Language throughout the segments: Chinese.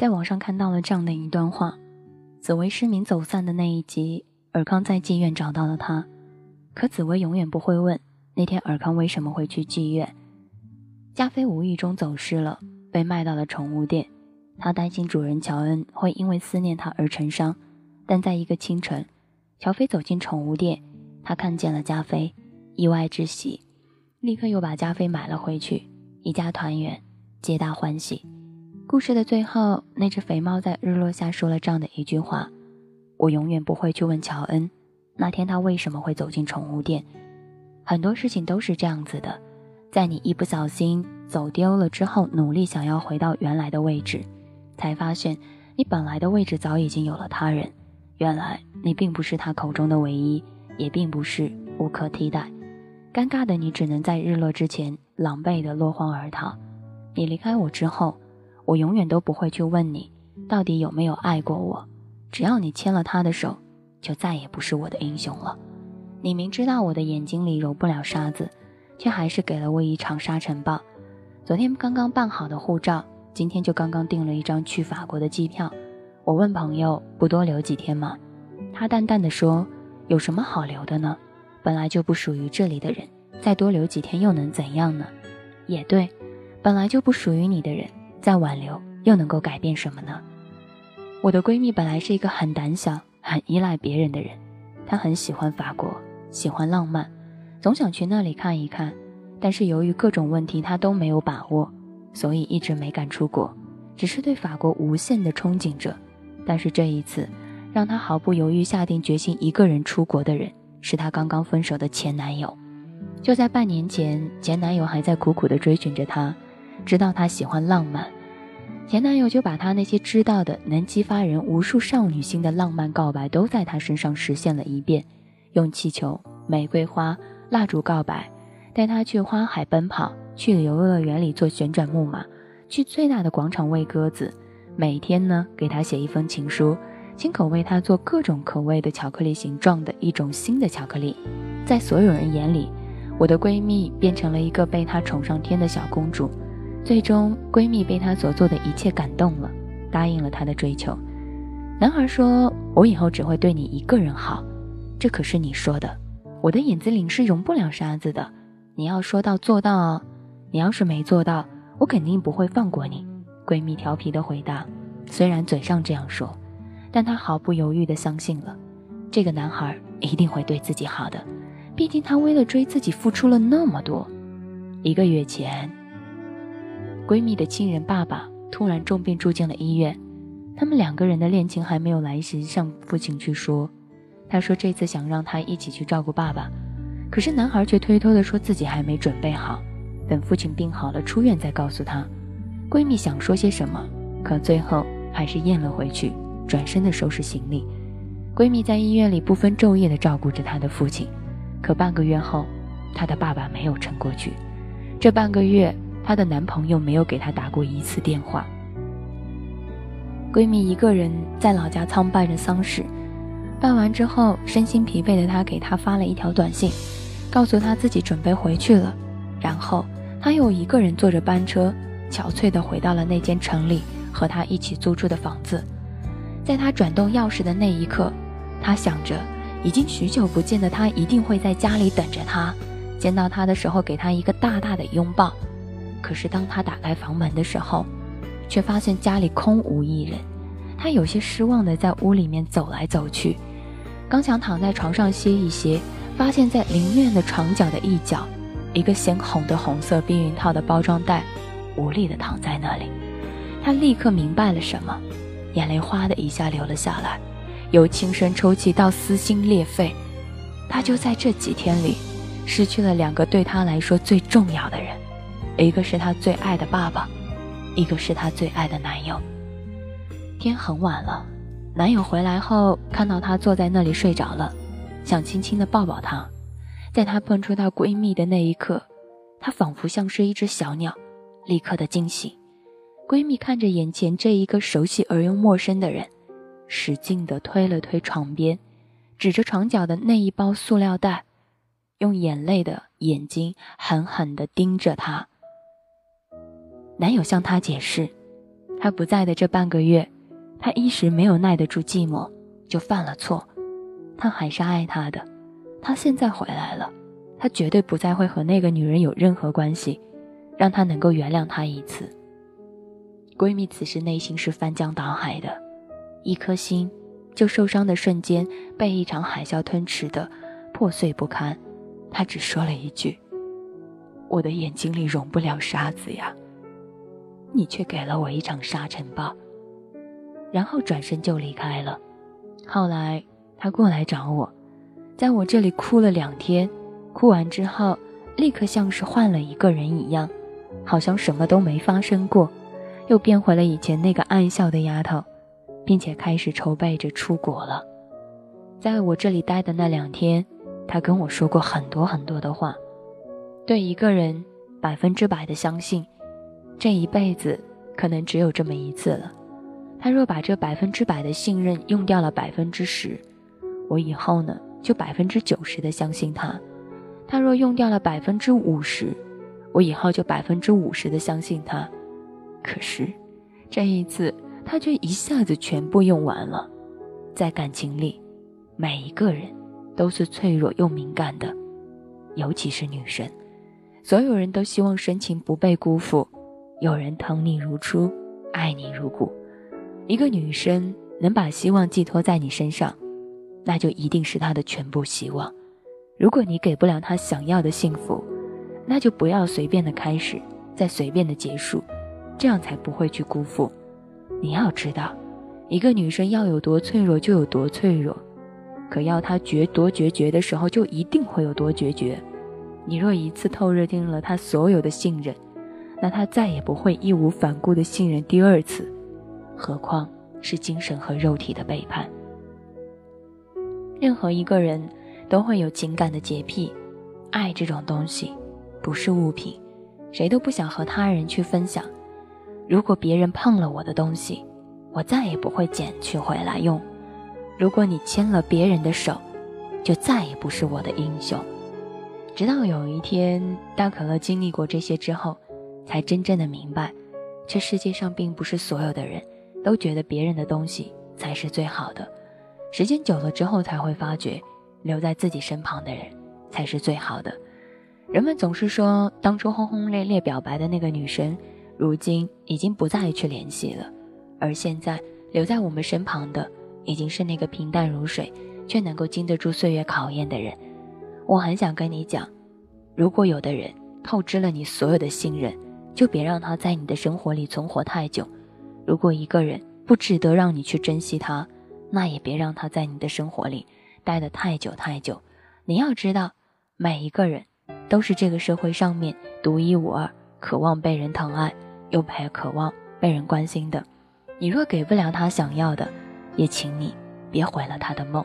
在网上看到了这样的一段话：紫薇失明走散的那一集，尔康在妓院找到了她，可紫薇永远不会问那天尔康为什么会去妓院。加菲无意中走失了，被卖到了宠物店。他担心主人乔恩会因为思念他而成伤，但在一个清晨，乔菲走进宠物店，他看见了加菲，意外之喜，立刻又把加菲买了回去，一家团圆，皆大欢喜。故事的最后，那只肥猫在日落下说了这样的一句话：“我永远不会去问乔恩，那天他为什么会走进宠物店。很多事情都是这样子的，在你一不小心走丢了之后，努力想要回到原来的位置。”才发现，你本来的位置早已经有了他人。原来你并不是他口中的唯一，也并不是无可替代。尴尬的你只能在日落之前狼狈的落荒而逃。你离开我之后，我永远都不会去问你到底有没有爱过我。只要你牵了他的手，就再也不是我的英雄了。你明知道我的眼睛里揉不了沙子，却还是给了我一场沙尘暴。昨天刚刚办好的护照。今天就刚刚订了一张去法国的机票，我问朋友不多留几天吗？他淡淡的说：“有什么好留的呢？本来就不属于这里的人，再多留几天又能怎样呢？”也对，本来就不属于你的人，再挽留又能够改变什么呢？我的闺蜜本来是一个很胆小、很依赖别人的人，她很喜欢法国，喜欢浪漫，总想去那里看一看，但是由于各种问题，她都没有把握。所以一直没敢出国，只是对法国无限的憧憬着。但是这一次，让她毫不犹豫下定决心一个人出国的人，是她刚刚分手的前男友。就在半年前，前男友还在苦苦的追寻着她，知道她喜欢浪漫，前男友就把他那些知道的能激发人无数少女心的浪漫告白，都在她身上实现了一遍。用气球、玫瑰花、蜡烛告白，带她去花海奔跑。去游乐园里做旋转木马，去最大的广场喂鸽子，每天呢给她写一封情书，亲口为他做各种口味的巧克力形状的一种新的巧克力。在所有人眼里，我的闺蜜变成了一个被他宠上天的小公主。最终，闺蜜被他所做的一切感动了，答应了他的追求。男孩说：“我以后只会对你一个人好。”这可是你说的，我的眼子里是容不了沙子的，你要说到做到啊。你要是没做到，我肯定不会放过你。”闺蜜调皮的回答。虽然嘴上这样说，但她毫不犹豫的相信了，这个男孩一定会对自己好的。毕竟他为了追自己付出了那么多。一个月前，闺蜜的亲人爸爸突然重病住进了医院，他们两个人的恋情还没有来及向父亲去说。他说这次想让他一起去照顾爸爸，可是男孩却推脱的说自己还没准备好。等父亲病好了出院再告诉他。闺蜜想说些什么，可最后还是咽了回去，转身的收拾行李。闺蜜在医院里不分昼夜的照顾着她的父亲，可半个月后，她的爸爸没有撑过去。这半个月，她的男朋友没有给她打过一次电话。闺蜜一个人在老家参拜着丧事，办完之后，身心疲惫的她给他发了一条短信，告诉他自己准备回去了，然后。她又一个人坐着班车，憔悴的回到了那间城里和他一起租住的房子。在她转动钥匙的那一刻，她想着已经许久不见的他一定会在家里等着他，见到他的时候给他一个大大的拥抱。可是当他打开房门的时候，却发现家里空无一人。他有些失望地在屋里面走来走去，刚想躺在床上歇一歇，发现在灵院的床角的一角。一个鲜红的红色避孕套的包装袋，无力地躺在那里。他立刻明白了什么，眼泪哗的一下流了下来，由轻声抽泣到撕心裂肺。他就在这几天里，失去了两个对他来说最重要的人，一个是他最爱的爸爸，一个是他最爱的男友。天很晚了，男友回来后看到她坐在那里睡着了，想轻轻的抱抱她。在她碰触到闺蜜的那一刻，她仿佛像是一只小鸟，立刻的惊醒。闺蜜看着眼前这一个熟悉而又陌生的人，使劲的推了推床边，指着床角的那一包塑料袋，用眼泪的眼睛狠狠的盯着她。男友向她解释，他不在的这半个月，他一时没有耐得住寂寞，就犯了错。他还是爱他的，他现在回来了，他绝对不再会和那个女人有任何关系，让他能够原谅他一次。闺蜜此时内心是翻江倒海的，一颗心就受伤的瞬间被一场海啸吞噬的破碎不堪。她只说了一句：“我的眼睛里容不了沙子呀，你却给了我一场沙尘暴。”然后转身就离开了。后来他过来找我，在我这里哭了两天，哭完之后立刻像是换了一个人一样，好像什么都没发生过。又变回了以前那个爱笑的丫头，并且开始筹备着出国了。在我这里待的那两天，他跟我说过很多很多的话。对一个人百分之百的相信，这一辈子可能只有这么一次了。他若把这百分之百的信任用掉了百分之十，我以后呢就百分之九十的相信他。他若用掉了百分之五十，我以后就百分之五十的相信他。可是，这一次他却一下子全部用完了。在感情里，每一个人都是脆弱又敏感的，尤其是女生。所有人都希望深情不被辜负，有人疼你如初，爱你如故。一个女生能把希望寄托在你身上，那就一定是她的全部希望。如果你给不了她想要的幸福，那就不要随便的开始，再随便的结束。这样才不会去辜负。你要知道，一个女生要有多脆弱就有多脆弱，可要她绝多决绝的时候就一定会有多决绝。你若一次透热定了她所有的信任，那他再也不会义无反顾的信任第二次，何况是精神和肉体的背叛。任何一个人都会有情感的洁癖，爱这种东西不是物品，谁都不想和他人去分享。如果别人碰了我的东西，我再也不会捡取回来用。如果你牵了别人的手，就再也不是我的英雄。直到有一天，大可乐经历过这些之后，才真正的明白，这世界上并不是所有的人都觉得别人的东西才是最好的。时间久了之后，才会发觉，留在自己身旁的人才是最好的。人们总是说，当初轰轰烈烈表白的那个女生。如今已经不再去联系了，而现在留在我们身旁的，已经是那个平淡如水，却能够经得住岁月考验的人。我很想跟你讲，如果有的人透支了你所有的信任，就别让他在你的生活里存活太久；如果一个人不值得让你去珍惜他，那也别让他在你的生活里待得太久太久。你要知道，每一个人都是这个社会上面独一无二，渴望被人疼爱。又还渴望被人关心的，你若给不了他想要的，也请你别毁了他的梦。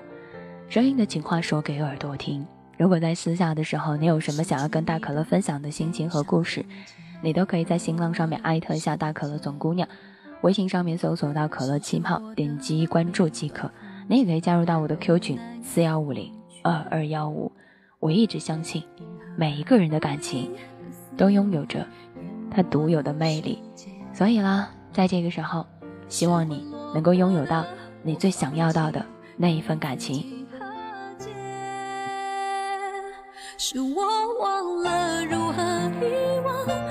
声音的情话说给耳朵听。如果在私下的时候，你有什么想要跟大可乐分享的心情和故事，你都可以在新浪上面艾特一下大可乐总姑娘，微信上面搜索到可乐气泡，点击关注即可。你也可以加入到我的 Q 群四幺五零二二幺五。我一直相信，每一个人的感情都拥有着。它独有的魅力，所以啦，在这个时候，希望你能够拥有到你最想要到的那一份感情。是我忘了如何遗，忘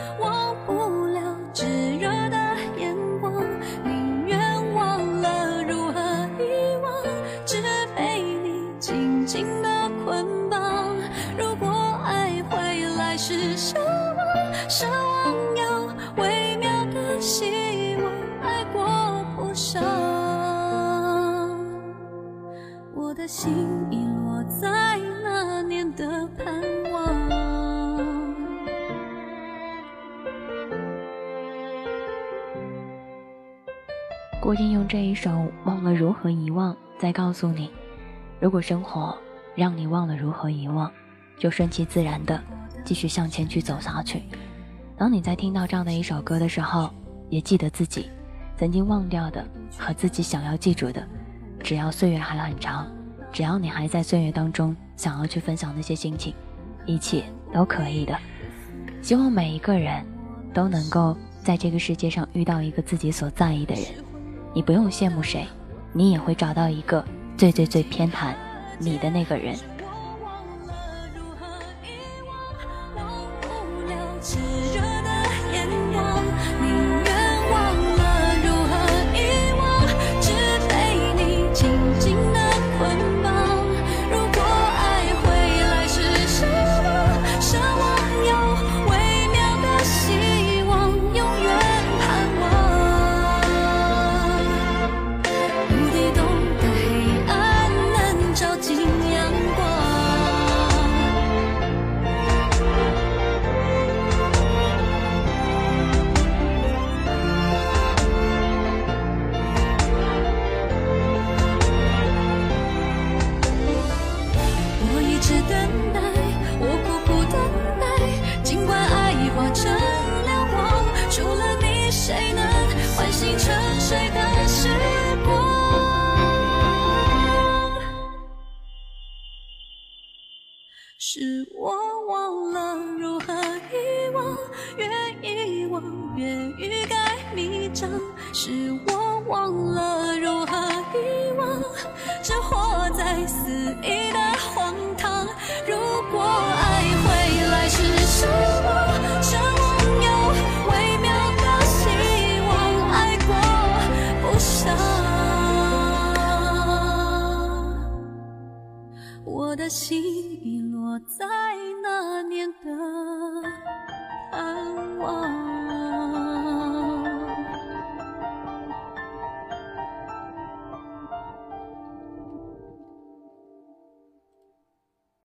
伤。我的心遗落在那年的盼望。郭靖用这一首《忘了如何遗忘》再告诉你：如果生活让你忘了如何遗忘，就顺其自然的继续向前去走下去。当你在听到这样的一首歌的时候，也记得自己曾经忘掉的和自己想要记住的，只要岁月还很长。只要你还在岁月当中，想要去分享那些心情，一切都可以的。希望每一个人都能够在这个世界上遇到一个自己所在意的人，你不用羡慕谁，你也会找到一个最最最偏袒你的那个人。是我忘了如何遗忘，愿遗忘，愿欲盖弥彰，是我忘了如何遗忘，这活在肆意的荒唐，如果爱回来是奢望，奢望微妙的希望，爱过不伤，我的心。在那年的。